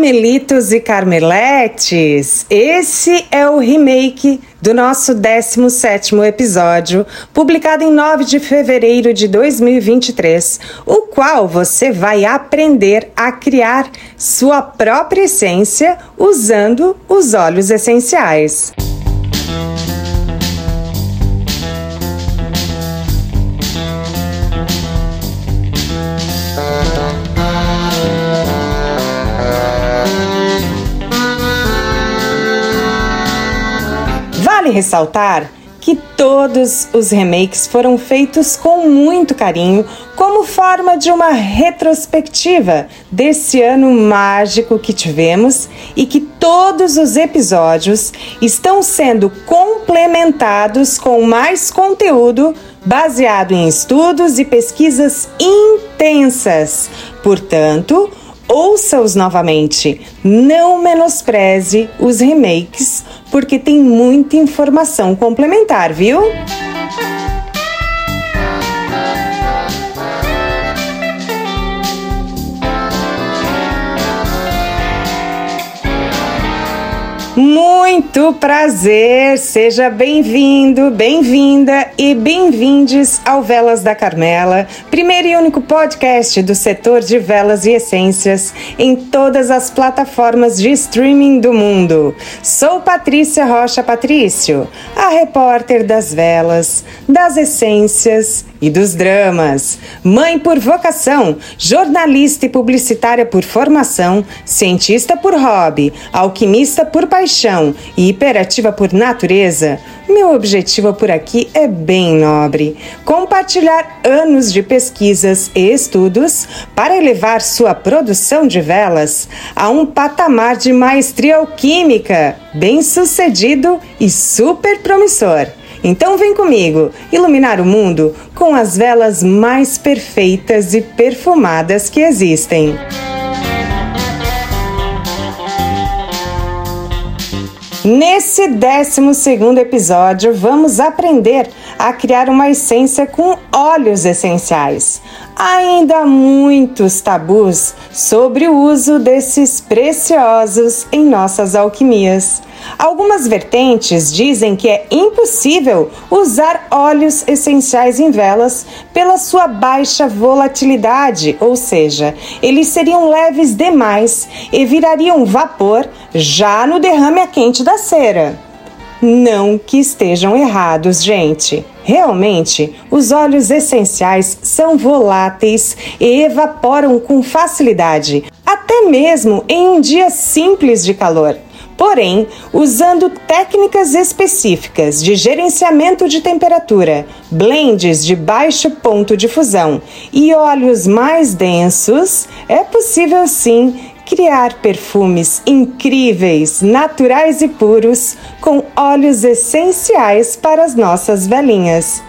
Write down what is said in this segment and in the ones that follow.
Carmelitos e Carmeletes, esse é o remake do nosso 17º episódio, publicado em 9 de fevereiro de 2023, o qual você vai aprender a criar sua própria essência usando os óleos essenciais. Vale ressaltar que todos os remakes foram feitos com muito carinho, como forma de uma retrospectiva desse ano mágico que tivemos e que todos os episódios estão sendo complementados com mais conteúdo baseado em estudos e pesquisas intensas. Portanto, ouça-os novamente. Não menospreze os remakes, porque tem muita informação complementar, viu? Muito prazer, seja bem-vindo, bem-vinda e bem-vindes ao Velas da Carmela, primeiro e único podcast do setor de velas e essências em todas as plataformas de streaming do mundo. Sou Patrícia Rocha Patrício, a repórter das velas, das essências e dos dramas. Mãe por vocação, jornalista e publicitária por formação, cientista por hobby, alquimista por paixão e hiperativa por natureza, meu objetivo por aqui é bem nobre: compartilhar anos de pesquisas e estudos para elevar sua produção de velas a um patamar de maestria alquímica bem sucedido e super promissor. Então vem comigo iluminar o mundo com as velas mais perfeitas e perfumadas que existem. Nesse 12 episódio, vamos aprender a criar uma essência com óleos essenciais. Ainda há muitos tabus sobre o uso desses preciosos em nossas alquimias. Algumas vertentes dizem que é impossível usar óleos essenciais em velas pela sua baixa volatilidade, ou seja, eles seriam leves demais e virariam vapor já no derrame a quente da cera. Não que estejam errados, gente. Realmente, os óleos essenciais são voláteis e evaporam com facilidade, até mesmo em um dia simples de calor. Porém, usando técnicas específicas de gerenciamento de temperatura, blends de baixo ponto de fusão e óleos mais densos, é possível sim criar perfumes incríveis, naturais e puros com óleos essenciais para as nossas velinhas.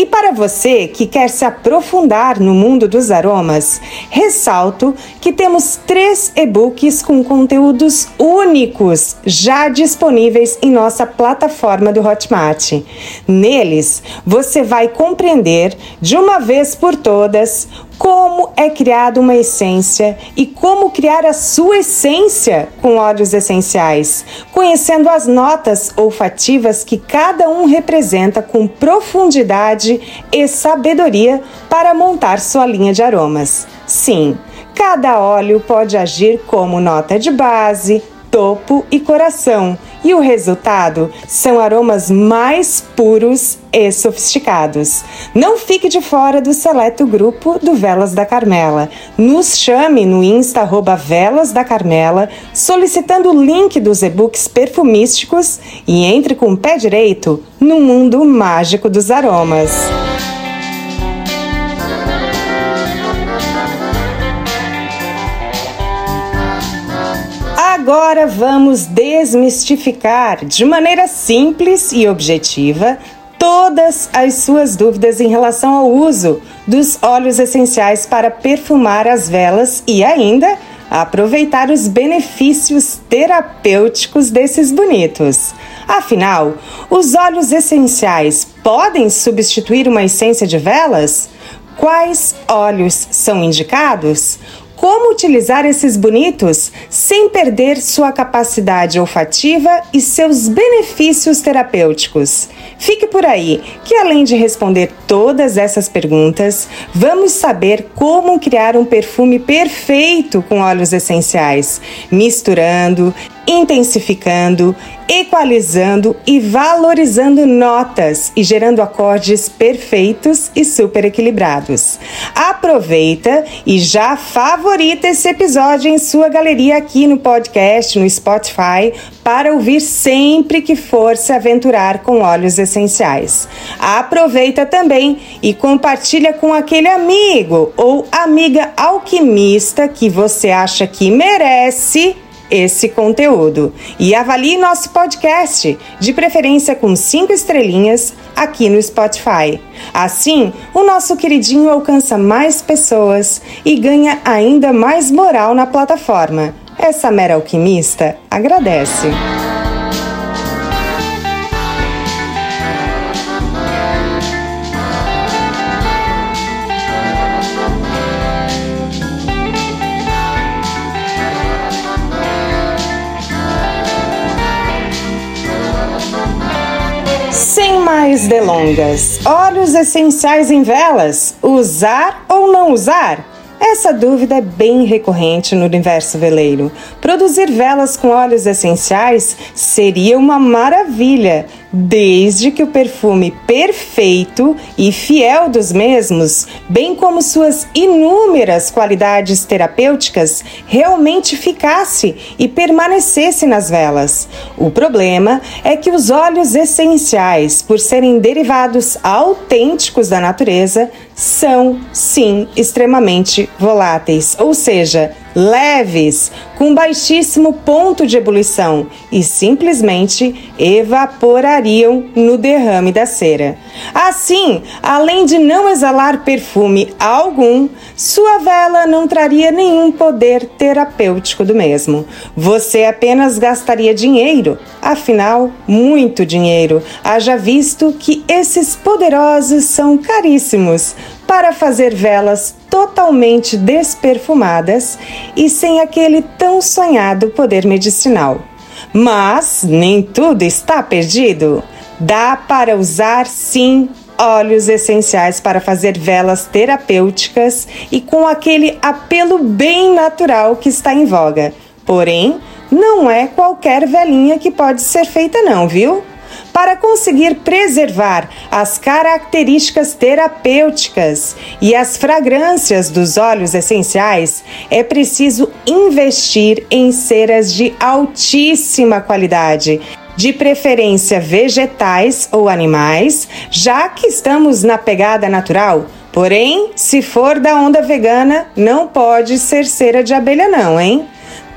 E para você que quer se aprofundar no mundo dos aromas, ressalto que temos três e-books com conteúdos únicos já disponíveis em nossa plataforma do Hotmart. Neles, você vai compreender de uma vez por todas como é criada uma essência e como criar a sua essência com óleos essenciais, conhecendo as notas olfativas que cada um representa com profundidade e sabedoria para montar sua linha de aromas. Sim, cada óleo pode agir como nota de base, topo e coração, e o resultado são aromas mais puros e sofisticados. Não fique de fora do seleto grupo do Velas da Carmela. Nos chame no Insta arroba Velas da Carmela, solicitando o link dos e-books perfumísticos e entre com o pé direito no mundo mágico dos aromas. Agora vamos desmistificar de maneira simples e objetiva todas as suas dúvidas em relação ao uso dos óleos essenciais para perfumar as velas e ainda aproveitar os benefícios terapêuticos desses bonitos. Afinal, os óleos essenciais podem substituir uma essência de velas? Quais óleos são indicados? Como utilizar esses bonitos sem perder sua capacidade olfativa e seus benefícios terapêuticos. Fique por aí, que além de responder todas essas perguntas, vamos saber como criar um perfume perfeito com óleos essenciais, misturando, intensificando, equalizando e valorizando notas e gerando acordes perfeitos e super equilibrados. Aproveita e já favorita esse episódio em sua galeria aqui no podcast, no Spotify, para ouvir sempre que for se aventurar com óleos essenciais. Aproveita também e compartilha com aquele amigo ou amiga alquimista que você acha que merece esse conteúdo. E avalie nosso podcast, de preferência com cinco estrelinhas, aqui no Spotify. Assim, o nosso queridinho alcança mais pessoas e ganha ainda mais moral na plataforma. Essa mera alquimista agradece. Mais delongas, óleos essenciais em velas, usar ou não usar? Essa dúvida é bem recorrente no universo veleiro. Produzir velas com óleos essenciais seria uma maravilha, desde que o perfume perfeito e fiel dos mesmos, bem como suas inúmeras qualidades terapêuticas, realmente ficasse e permanecesse nas velas. O problema é que os óleos essenciais, por serem derivados autênticos da natureza, são, sim, extremamente voláteis, ou seja, leves, com baixíssimo ponto de ebulição e simplesmente evaporariam no derrame da cera. Assim, além de não exalar perfume algum, sua vela não traria nenhum poder terapêutico do mesmo. Você apenas gastaria dinheiro, afinal, muito dinheiro, haja visto que esses poderosos são caríssimos para fazer velas totalmente desperfumadas e sem aquele tão sonhado poder medicinal. Mas nem tudo está perdido. Dá para usar sim óleos essenciais para fazer velas terapêuticas e com aquele apelo bem natural que está em voga. Porém, não é qualquer velinha que pode ser feita não, viu? Para conseguir preservar as características terapêuticas e as fragrâncias dos óleos essenciais, é preciso investir em ceras de altíssima qualidade de preferência vegetais ou animais, já que estamos na pegada natural. Porém, se for da onda vegana, não pode ser cera de abelha, não, hein?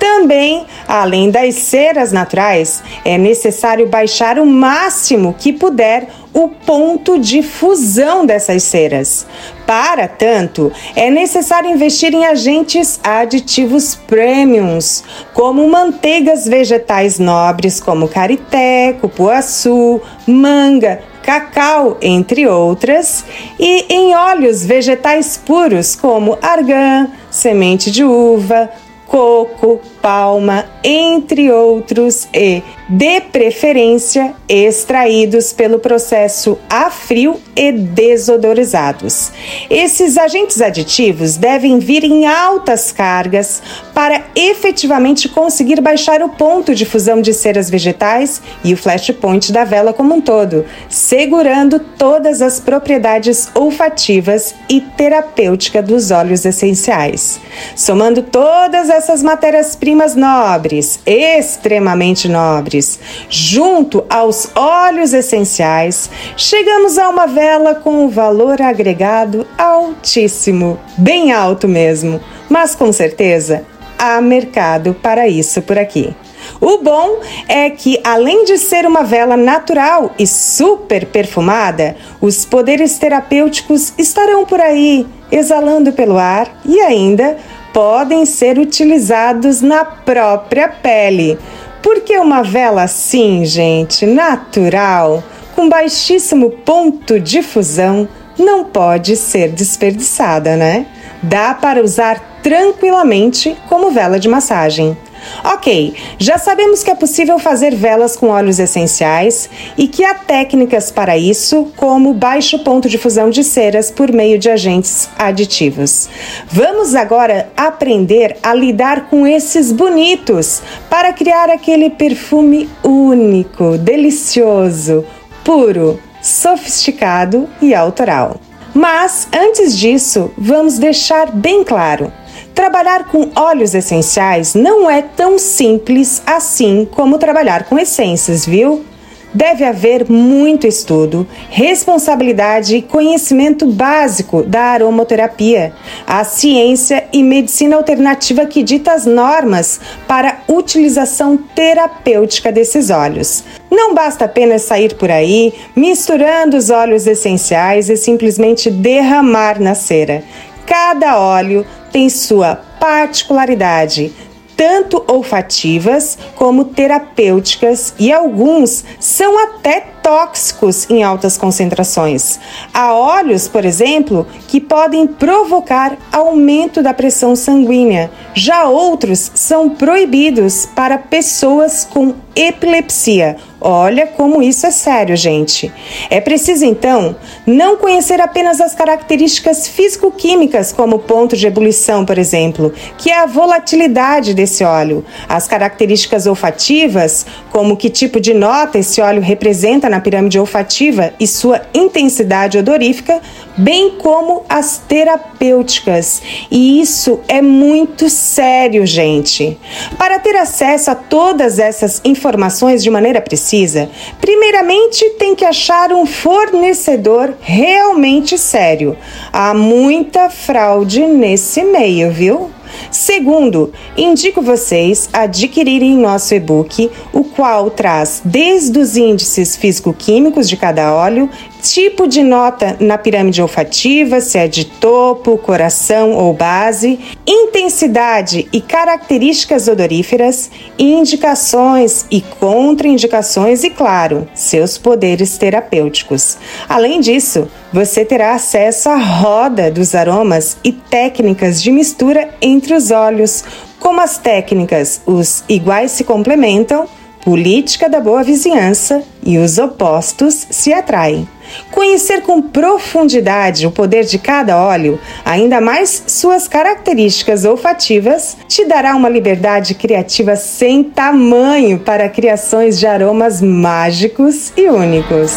Também, além das ceras naturais, é necessário baixar o máximo que puder o ponto de fusão dessas ceras. Para tanto, é necessário investir em agentes aditivos premiums, como manteigas vegetais nobres como carité, cupuaçu, manga, cacau, entre outras, e em óleos vegetais puros como argan, semente de uva, coco, palma, entre outros, e, de preferência, extraídos pelo processo a frio e desodorizados. Esses agentes aditivos devem vir em altas cargas para efetivamente conseguir baixar o ponto de fusão de ceras vegetais e o flash point da vela como um todo, segurando todas as propriedades olfativas e terapêutica dos óleos essenciais. Somando todas essas matérias-primas matérias-primas nobres, extremamente nobres, junto aos óleos essenciais, chegamos a uma vela com um valor agregado altíssimo, bem alto mesmo, mas com certeza há mercado para isso por aqui. O bom é que, além de ser uma vela natural e super perfumada, os poderes terapêuticos estarão por aí, exalando pelo ar e ainda podem ser utilizados na própria pele. Porque uma vela assim, gente, natural, com baixíssimo ponto de fusão, não pode ser desperdiçada, né? dá para usar tranquilamente como vela de massagem. Ok, já sabemos que é possível fazer velas com óleos essenciais e que há técnicas para isso, como baixo ponto de fusão de ceras por meio de agentes aditivos. Vamos agora aprender a lidar com esses bonitos para criar aquele perfume único, delicioso, puro, sofisticado e autoral. Mas antes disso, vamos deixar bem claro: trabalhar com óleos essenciais não é tão simples assim como trabalhar com essências, viu? Deve haver muito estudo, responsabilidade e conhecimento básico da aromoterapia, a ciência e medicina alternativa que dita as normas para utilização terapêutica desses óleos. Não basta apenas sair por aí misturando os óleos essenciais e simplesmente derramar na cera. Cada óleo tem sua particularidade, tanto olfativas como terapêuticas, e alguns são até tóxicos em altas concentrações. Há óleos, por exemplo, que podem provocar aumento da pressão sanguínea. Já outros são proibidos para pessoas com epilepsia. Olha como isso é sério, gente. É preciso então não conhecer apenas as características físico-químicas, como o ponto de ebulição, por exemplo, que é a volatilidade desse óleo, as características olfativas, como que tipo de nota esse óleo representa na pirâmide olfativa e sua intensidade odorífica, bem como as terapêuticas. E isso é muito sério, gente. Para ter acesso a todas essas informações de maneira precisa, primeiramente tem que achar um fornecedor realmente sério. Há muita fraude nesse meio, viu? Segundo, indico vocês adquirirem nosso e-book, o qual traz desde os índices físico-químicos de cada óleo, tipo de nota na pirâmide olfativa, se é de topo, coração ou base, intensidade e características odoríferas, indicações e contraindicações e, claro, seus poderes terapêuticos. Além disso, você terá acesso à roda dos aromas e técnicas de mistura entre os óleos, como as técnicas os iguais se complementam, política da boa vizinhança e os opostos se atraem. Conhecer com profundidade o poder de cada óleo, ainda mais suas características olfativas, te dará uma liberdade criativa sem tamanho para criações de aromas mágicos e únicos.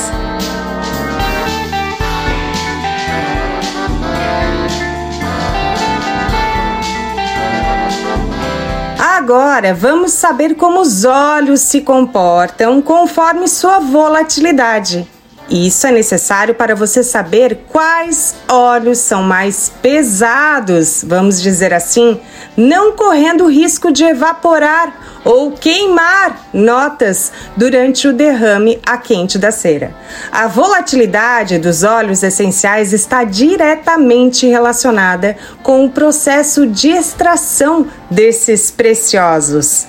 Agora vamos saber como os olhos se comportam conforme sua volatilidade. Isso é necessário para você saber quais óleos são mais pesados, vamos dizer assim, não correndo o risco de evaporar ou queimar notas durante o derrame a quente da cera. A volatilidade dos óleos essenciais está diretamente relacionada com o processo de extração desses preciosos.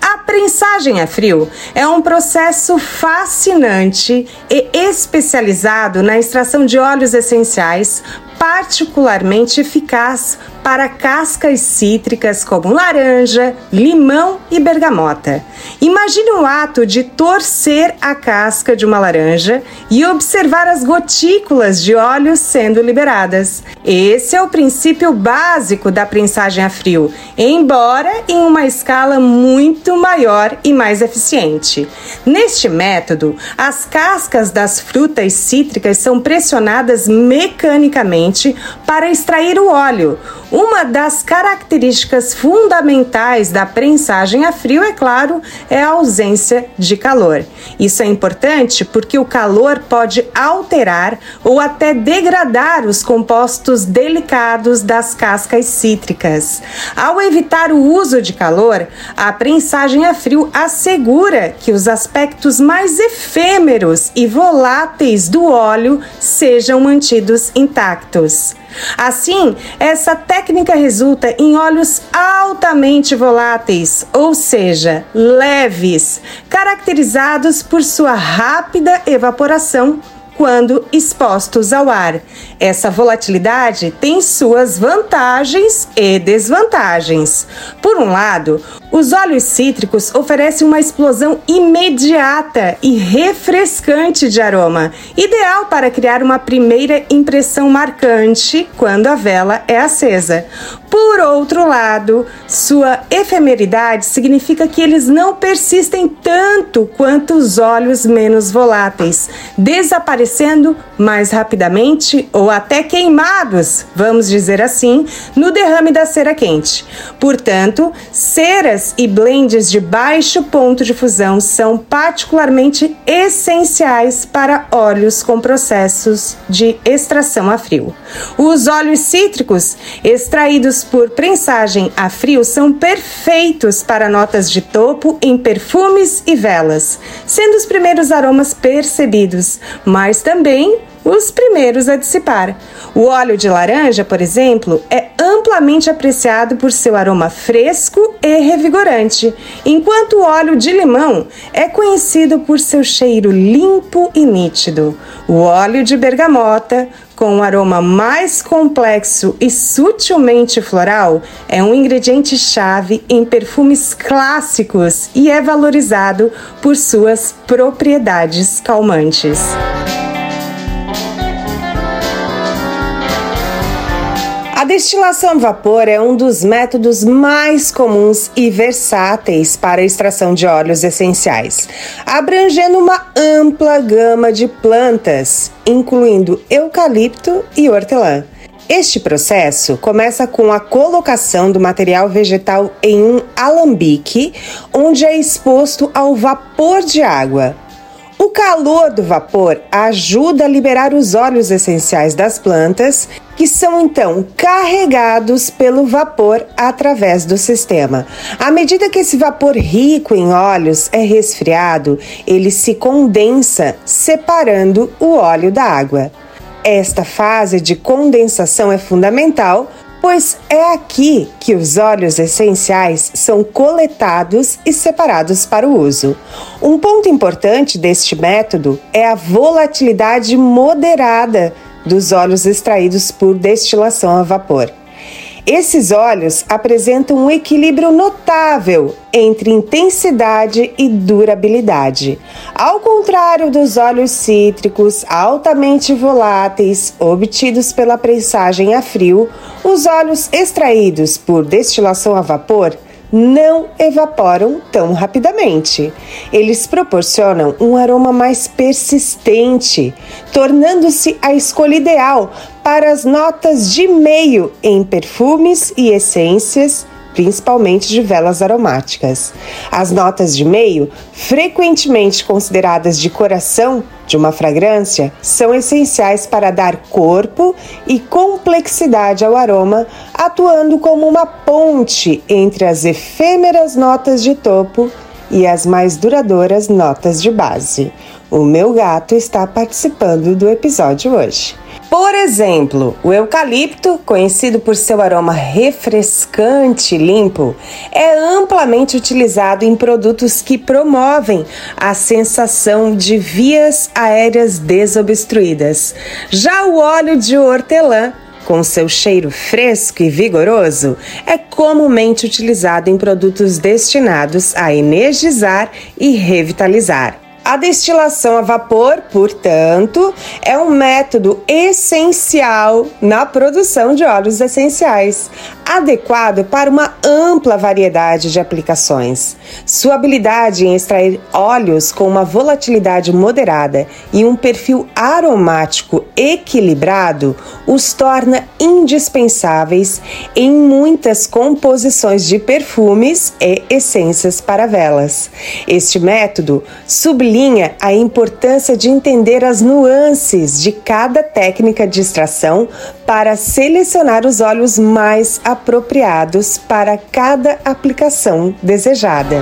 A prensagem a frio? É um processo fascinante e especializado na extração de óleos essenciais, particularmente eficaz para cascas cítricas como laranja, limão e bergamota. Imagine o ato de torcer a casca de uma laranja e observar as gotículas de óleo sendo liberadas. Esse é o princípio básico da prensagem a frio, embora em uma escala muito maior e mais eficiente. Neste método, as cascas das frutas cítricas são pressionadas mecanicamente para extrair o óleo. Uma das características fundamentais da prensagem a frio, é claro, é a ausência de calor. Isso é importante porque o calor pode alterar ou até degradar os compostos delicados das cascas cítricas. Ao evitar o uso de calor, a prensagem a frio assegura que os aspectos mais efêmeros e voláteis do óleo sejam mantidos intactos. Assim, essa técnica resulta em óleos altamente voláteis, ou seja, leves, caracterizados por sua rápida evaporação quando expostos ao ar. Essa volatilidade tem suas vantagens e desvantagens. Por um lado, os óleos cítricos oferecem uma explosão imediata e refrescante de aroma, ideal para criar uma primeira impressão marcante quando a vela é acesa. Por outro lado, sua efemeridade significa que eles não persistem tanto quanto os óleos menos voláteis, desaparecendo mais rapidamente ou até queimados, vamos dizer assim, no derrame da cera quente. Portanto, ceras e blends de baixo ponto de fusão são particularmente essenciais para óleos com processos de extração a frio. Os óleos cítricos extraídos por prensagem a frio são perfeitos para notas de topo em perfumes e velas, sendo os primeiros aromas percebidos, mas também os primeiros a dissipar. O óleo de laranja, por exemplo, é amplamente apreciado por seu aroma fresco e revigorante, enquanto o óleo de limão é conhecido por seu cheiro limpo e nítido. O óleo de bergamota, com um aroma mais complexo e sutilmente floral, é um ingrediente chave em perfumes clássicos e é valorizado por suas propriedades calmantes. A destilação a vapor é um dos métodos mais comuns e versáteis para a extração de óleos essenciais, abrangendo uma ampla gama de plantas, incluindo eucalipto e hortelã. Este processo começa com a colocação do material vegetal em um alambique, onde é exposto ao vapor de água. O calor do vapor ajuda a liberar os óleos essenciais das plantas, que são então carregados pelo vapor através do sistema. À medida que esse vapor rico em óleos é resfriado, ele se condensa, separando o óleo da água. Esta fase de condensação é fundamental pois é aqui que os óleos essenciais são coletados e separados para o uso. Um ponto importante deste método é a volatilidade moderada dos óleos extraídos por destilação a vapor. Esses óleos apresentam um equilíbrio notável entre intensidade e durabilidade. Ao contrário dos óleos cítricos altamente voláteis obtidos pela prensagem a frio, os óleos extraídos por destilação a vapor não evaporam tão rapidamente. Eles proporcionam um aroma mais persistente, tornando-se a escolha ideal para as notas de meio em perfumes e essências principalmente de velas aromáticas. As notas de meio, frequentemente consideradas de coração de uma fragrância, são essenciais para dar corpo e complexidade ao aroma, atuando como uma ponte entre as efêmeras notas de topo e as mais duradouras notas de base. O meu gato está participando do episódio hoje. Por exemplo, o eucalipto, conhecido por seu aroma refrescante e limpo, é amplamente utilizado em produtos que promovem a sensação de vias aéreas desobstruídas. Já o óleo de hortelã, com seu cheiro fresco e vigoroso, é comumente utilizado em produtos destinados a energizar e revitalizar. A destilação a vapor, portanto, é um método essencial na produção de óleos essenciais, adequado para uma ampla variedade de aplicações. Sua habilidade em extrair óleos com uma volatilidade moderada e um perfil aromático equilibrado os torna indispensáveis em muitas composições de perfumes e essências para velas. Este método sublinha a importância de entender as nuances de cada técnica de extração para selecionar os óleos mais apropriados para cada aplicação desejada.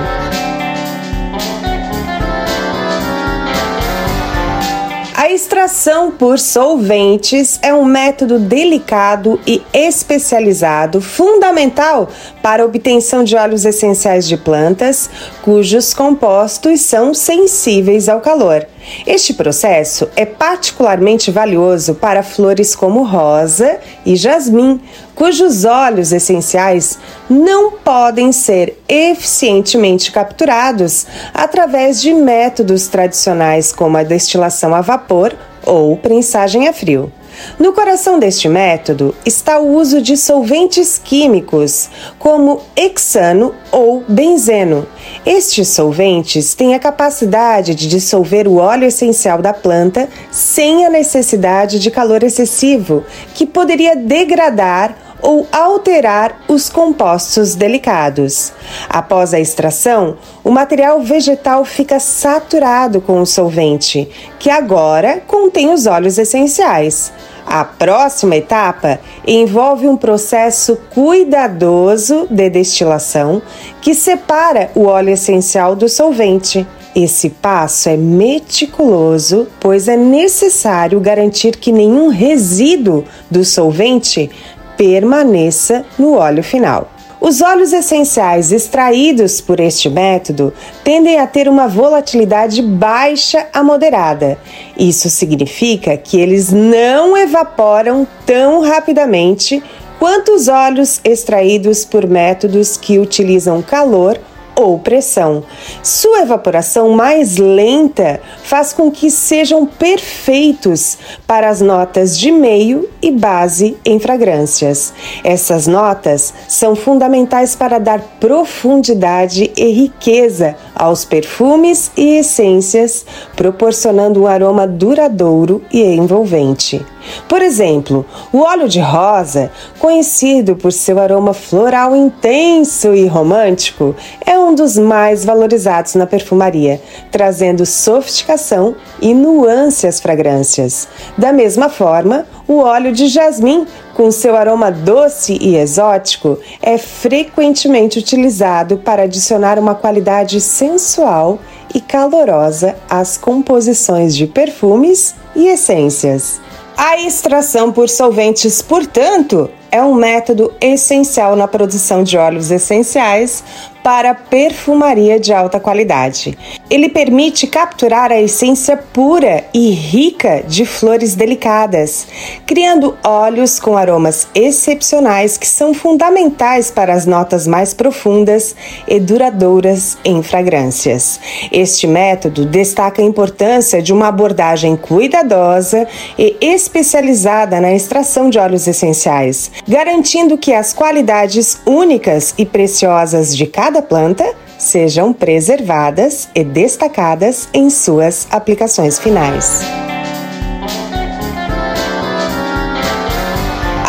Extração por solventes é um método delicado e especializado, fundamental para a obtenção de óleos essenciais de plantas, cujos compostos são sensíveis ao calor. Este processo é particularmente valioso para flores como rosa e jasmim, cujos óleos essenciais não podem ser eficientemente capturados através de métodos tradicionais como a destilação a vapor ou prensagem a frio. No coração deste método está o uso de solventes químicos, como hexano ou benzeno. Estes solventes têm a capacidade de dissolver o óleo essencial da planta sem a necessidade de calor excessivo, que poderia degradar ou alterar os compostos delicados. Após a extração, o material vegetal fica saturado com o solvente, que agora contém os óleos essenciais. A próxima etapa envolve um processo cuidadoso de destilação que separa o óleo essencial do solvente. Esse passo é meticuloso, pois é necessário garantir que nenhum resíduo do solvente permaneça no óleo final. Os óleos essenciais extraídos por este método tendem a ter uma volatilidade baixa a moderada. Isso significa que eles não evaporam tão rapidamente quanto os óleos extraídos por métodos que utilizam calor ou pressão. Sua evaporação mais lenta faz com que sejam perfeitos para as notas de meio e base em fragrâncias. Essas notas são fundamentais para dar profundidade e riqueza aos perfumes e essências, proporcionando um aroma duradouro e envolvente. Por exemplo, o óleo de rosa, conhecido por seu aroma floral intenso e romântico, é um dos mais valorizados na perfumaria, trazendo sofisticação e nuance às fragrâncias. Da mesma forma, o óleo de jasmim, com seu aroma doce e exótico, é frequentemente utilizado para adicionar uma qualidade sensual e calorosa às composições de perfumes e essências. A extração por solventes, portanto, é um método essencial na produção de óleos essenciais para perfumaria de alta qualidade. Ele permite capturar a essência pura e rica de flores delicadas, criando óleos com aromas excepcionais que são fundamentais para as notas mais profundas e duradouras em fragrâncias. Este método destaca a importância de uma abordagem cuidadosa e especializada na extração de óleos essenciais, garantindo que as qualidades únicas e preciosas de cada planta sejam preservadas e destacadas em suas aplicações finais.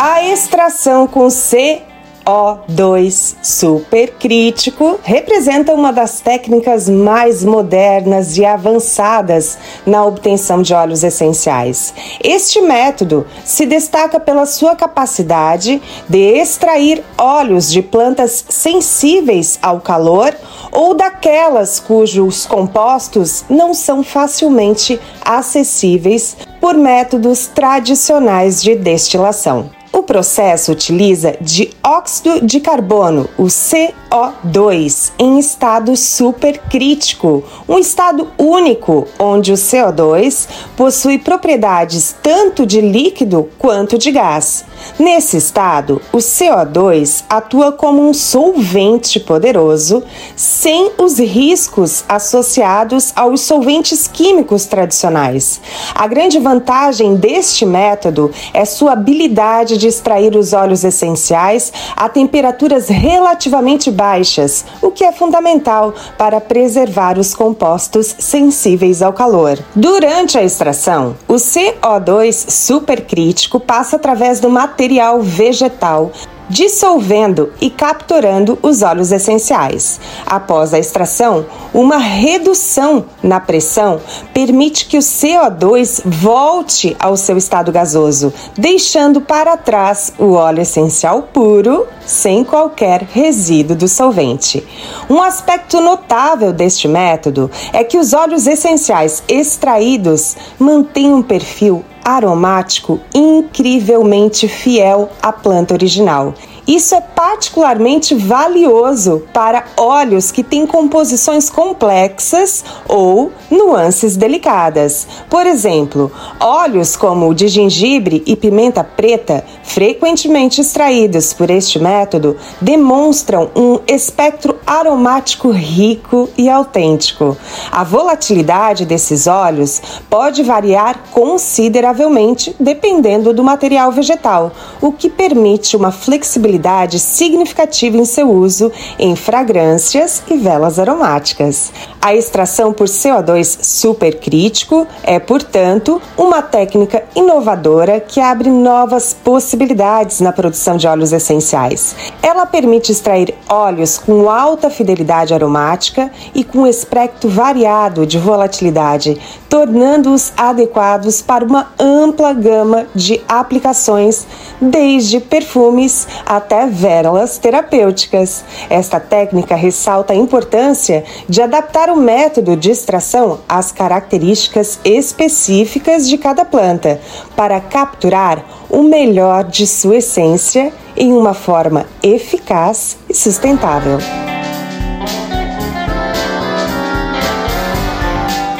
A extração com C o2 supercrítico representa uma das técnicas mais modernas e avançadas na obtenção de óleos essenciais. Este método se destaca pela sua capacidade de extrair óleos de plantas sensíveis ao calor ou daquelas cujos compostos não são facilmente acessíveis por métodos tradicionais de destilação. O processo utiliza dióxido de carbono, o CO2, em estado supercrítico, um estado único onde o CO2 possui propriedades tanto de líquido quanto de gás. Nesse estado, o CO2 atua como um solvente poderoso, sem os riscos associados aos solventes químicos tradicionais. A grande vantagem deste método é sua habilidade de extrair os óleos essenciais a temperaturas relativamente baixas, o que é fundamental para preservar os compostos sensíveis ao calor. Durante a extração, o CO2 supercrítico passa através do material vegetal dissolvendo e capturando os óleos essenciais. Após a extração, uma redução na pressão permite que o CO2 volte ao seu estado gasoso, deixando para trás o óleo essencial puro, sem qualquer resíduo do solvente. Um aspecto notável deste método é que os óleos essenciais extraídos mantêm um perfil aromático incrivelmente fiel à planta original isso é particularmente valioso para óleos que têm composições complexas ou nuances delicadas. Por exemplo, óleos como o de gengibre e pimenta preta, frequentemente extraídos por este método, demonstram um espectro aromático rico e autêntico. A volatilidade desses óleos pode variar consideravelmente dependendo do material vegetal, o que permite uma flexibilidade significativa em seu uso em fragrâncias e velas aromáticas. A extração por CO2 supercrítico é, portanto, uma técnica inovadora que abre novas possibilidades na produção de óleos essenciais. Ela permite extrair óleos com alta fidelidade aromática e com espectro variado de volatilidade, tornando-os adequados para uma ampla gama de aplicações, desde perfumes até velas terapêuticas. Esta técnica ressalta a importância de adaptar o método de extração às características específicas de cada planta, para capturar o melhor de sua essência em uma forma eficaz e sustentável.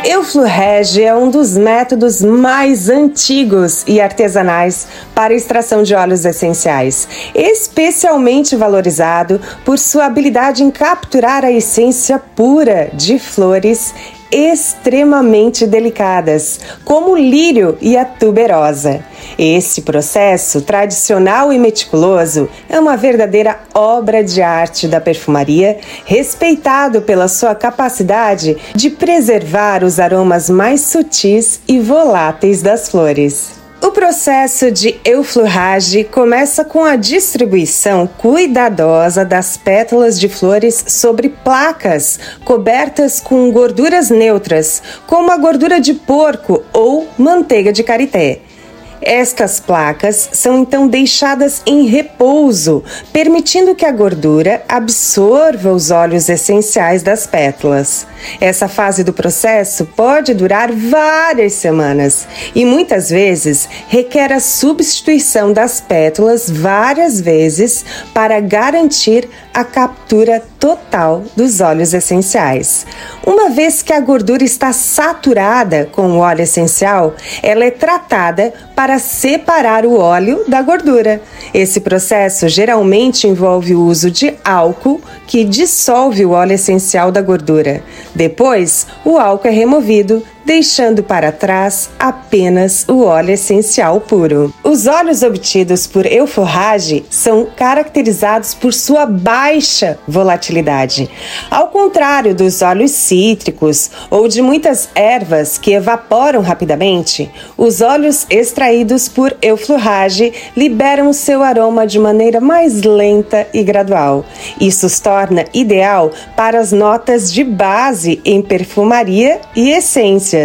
Euflurrege é um dos métodos mais antigos e artesanais para extração de óleos essenciais, especialmente valorizado por sua habilidade em capturar a essência pura de flores extremamente delicadas, como o lírio e a tuberosa. Esse processo tradicional e meticuloso é uma verdadeira obra de arte da perfumaria, respeitado pela sua capacidade de preservar os aromas mais sutis e voláteis das flores. O processo de euflorrage começa com a distribuição cuidadosa das pétalas de flores sobre placas cobertas com gorduras neutras, como a gordura de porco ou manteiga de karité. Estas placas são então deixadas em repouso, permitindo que a gordura absorva os óleos essenciais das pétalas. Essa fase do processo pode durar várias semanas e muitas vezes requer a substituição das pétalas várias vezes para garantir a captura total dos óleos essenciais. Uma vez que a gordura está saturada com o óleo essencial, ela é tratada para separar o óleo da gordura. Esse processo geralmente envolve o uso de álcool que dissolve o óleo essencial da gordura. Depois, o álcool é removido deixando para trás apenas o óleo essencial puro. Os óleos obtidos por euforrage são caracterizados por sua baixa volatilidade. Ao contrário dos óleos cítricos ou de muitas ervas que evaporam rapidamente, os óleos extraídos por euflorrage liberam seu aroma de maneira mais lenta e gradual. Isso os torna ideal para as notas de base em perfumaria e essência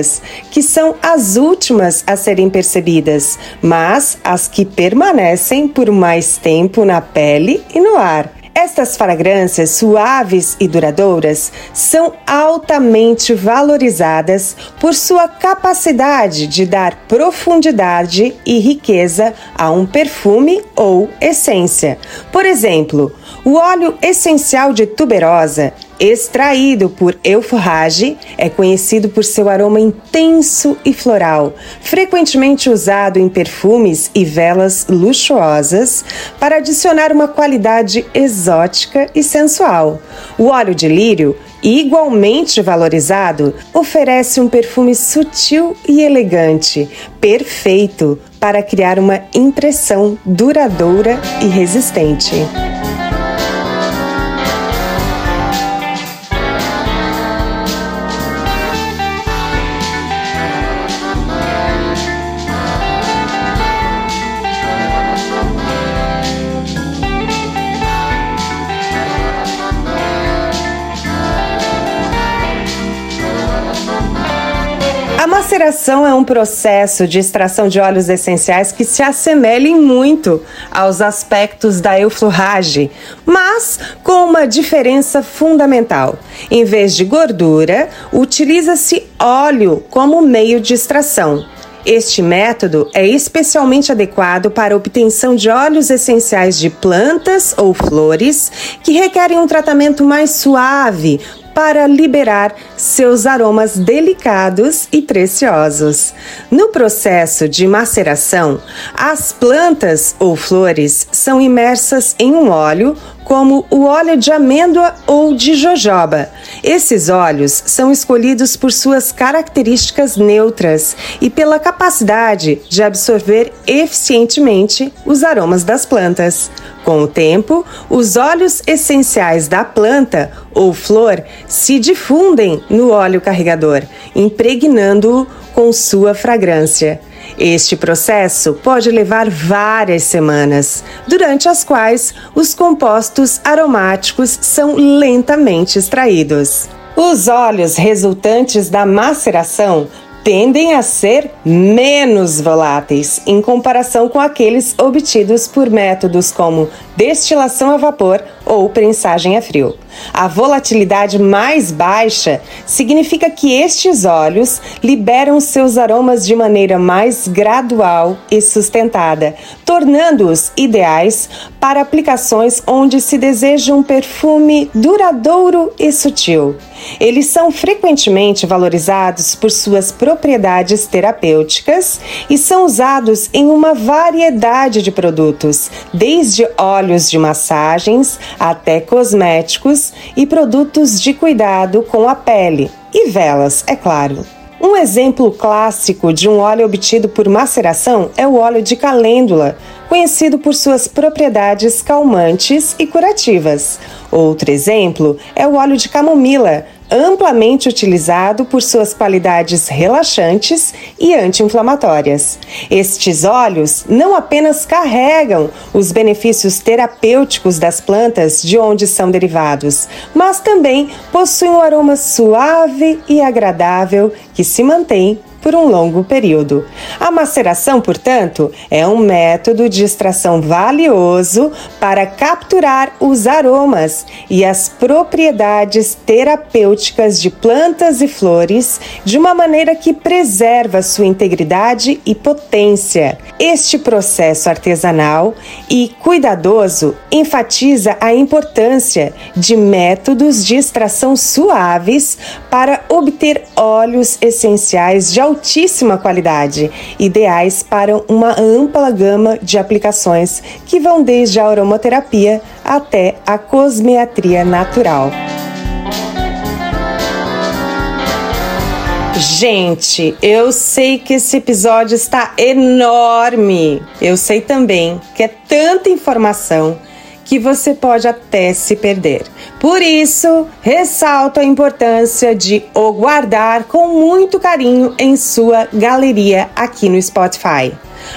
que são as últimas a serem percebidas, mas as que permanecem por mais tempo na pele e no ar. Estas fragrâncias suaves e duradouras são altamente valorizadas por sua capacidade de dar profundidade e riqueza a um perfume ou essência. Por exemplo, o óleo essencial de tuberosa extraído por euforrage, é conhecido por seu aroma intenso e floral, frequentemente usado em perfumes e velas luxuosas para adicionar uma qualidade exótica e sensual. O óleo de lírio igualmente valorizado, oferece um perfume sutil e elegante, perfeito para criar uma impressão duradoura e resistente. Maceração é um processo de extração de óleos essenciais que se assemelha muito aos aspectos da euflorrage, mas com uma diferença fundamental. Em vez de gordura, utiliza-se óleo como meio de extração. Este método é especialmente adequado para a obtenção de óleos essenciais de plantas ou flores que requerem um tratamento mais suave, para liberar seus aromas delicados e preciosos. No processo de maceração, as plantas ou flores são imersas em um óleo como o óleo de amêndoa ou de jojoba. Esses óleos são escolhidos por suas características neutras e pela capacidade de absorver eficientemente os aromas das plantas. Com o tempo, os óleos essenciais da planta ou flor se difundem no óleo carregador, impregnando-o com sua fragrância. Este processo pode levar várias semanas, durante as quais os compostos aromáticos são lentamente extraídos. Os óleos resultantes da maceração tendem a ser menos voláteis em comparação com aqueles obtidos por métodos como destilação a vapor ou prensagem a frio. A volatilidade mais baixa significa que estes óleos liberam seus aromas de maneira mais gradual e sustentada, tornando-os ideais para aplicações onde se deseja um perfume duradouro e sutil. Eles são frequentemente valorizados por suas propriedades terapêuticas e são usados em uma variedade de produtos, desde óleos de massagens até cosméticos e produtos de cuidado com a pele, e velas, é claro. Um exemplo clássico de um óleo obtido por maceração é o óleo de calêndula, conhecido por suas propriedades calmantes e curativas. Outro exemplo é o óleo de camomila, amplamente utilizado por suas qualidades relaxantes e anti-inflamatórias. Estes óleos não apenas carregam os benefícios terapêuticos das plantas de onde são derivados, mas também possuem um aroma suave e agradável que se mantém por um longo período. A maceração, portanto, é um método de extração valioso para capturar os aromas e as propriedades terapêuticas de plantas e flores de uma maneira que preserva sua integridade e potência. Este processo artesanal e cuidadoso enfatiza a importância de métodos de extração suaves para obter óleos essenciais de altíssima qualidade, ideais para uma ampla gama de aplicações que vão desde a aromaterapia até a cosmetria natural. Gente, eu sei que esse episódio está enorme. Eu sei também que é tanta informação que você pode até se perder. Por isso, ressalto a importância de o guardar com muito carinho em sua galeria aqui no Spotify.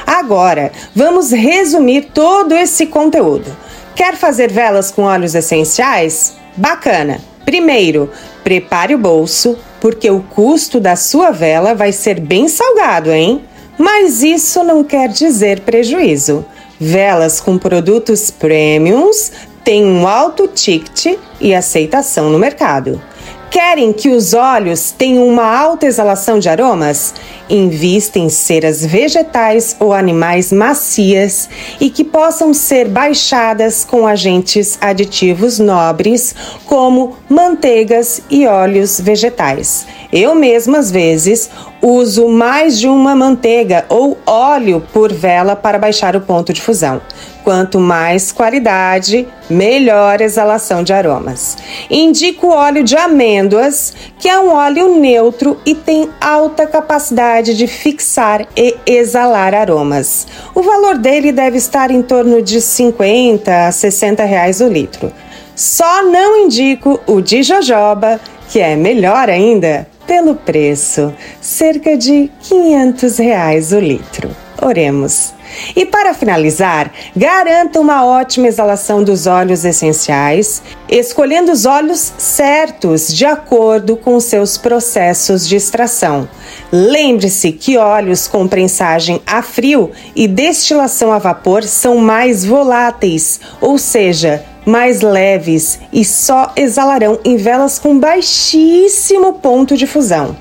Agora, vamos resumir todo esse conteúdo. Quer fazer velas com óleos essenciais? Bacana! Primeiro, prepare o bolso, porque o custo da sua vela vai ser bem salgado, hein? Mas isso não quer dizer prejuízo. Velas com produtos premiums têm um alto ticket e aceitação no mercado. Querem que os óleos tenham uma alta exalação de aromas? Invista em ceras vegetais ou animais macias e que possam ser baixadas com agentes aditivos nobres, como manteigas e óleos vegetais. Eu mesma, às vezes, uso mais de uma manteiga ou óleo por vela para baixar o ponto de fusão. Quanto mais qualidade, melhor exalação de aromas. Indico o óleo de amêndoas, que é um óleo neutro e tem alta capacidade de fixar e exalar aromas. O valor dele deve estar em torno de 50 a 60 reais o litro. Só não indico o de jojoba, que é melhor ainda pelo preço, cerca de 500 reais o litro. Oremos. E para finalizar, garanta uma ótima exalação dos óleos essenciais, escolhendo os óleos certos de acordo com seus processos de extração. Lembre-se que óleos com prensagem a frio e destilação a vapor são mais voláteis, ou seja, mais leves e só exalarão em velas com baixíssimo ponto de fusão.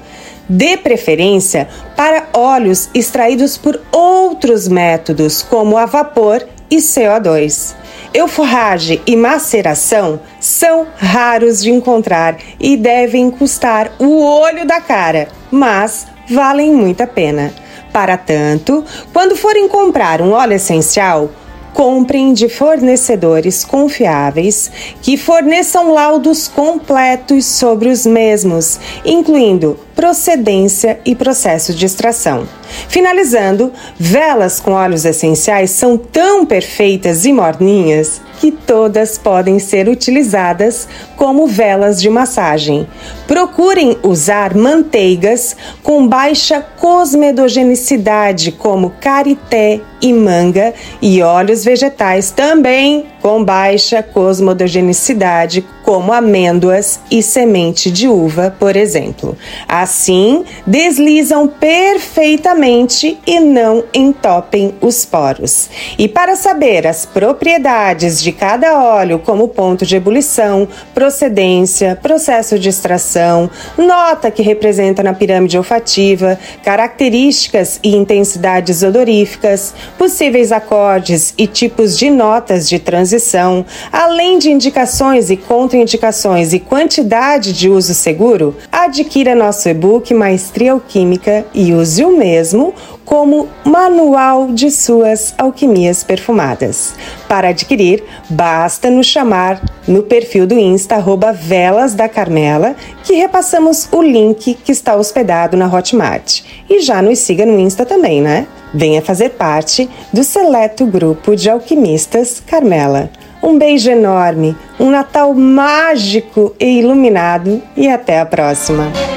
Dê preferência para óleos extraídos por outros métodos, como a vapor e CO2. Euforragem e maceração são raros de encontrar e devem custar o olho da cara, mas valem muito a pena. Para tanto, quando forem comprar um óleo essencial, comprem de fornecedores confiáveis que forneçam laudos completos sobre os mesmos, incluindo procedência e processo de extração. Finalizando, velas com óleos essenciais são tão perfeitas e morninhas que todas podem ser utilizadas como velas de massagem. Procurem usar manteigas com baixa cosmedogenicidade, como karité e manga, e óleos vegetais também com baixa cosmodogenicidade, como amêndoas e semente de uva, por exemplo. Assim, deslizam perfeitamente e não entopem os poros. E para saber as propriedades de cada óleo, como ponto de ebulição, procedência, processo de extração, nota que representa na pirâmide olfativa, características e intensidades odoríficas, possíveis acordes e tipos de notas de transição, além de indicações e contraindicações e quantidade de uso seguro, adquira nosso e-book Maestria Alquímica e use o mesmo como manual de suas alquimias perfumadas. Para adquirir, basta nos chamar no perfil do Insta Velas da Carmela, que repassamos o link que está hospedado na Hotmart. E já nos siga no Insta também, né? Venha fazer parte do seleto grupo de alquimistas Carmela. Um beijo enorme, um Natal mágico e iluminado e até a próxima!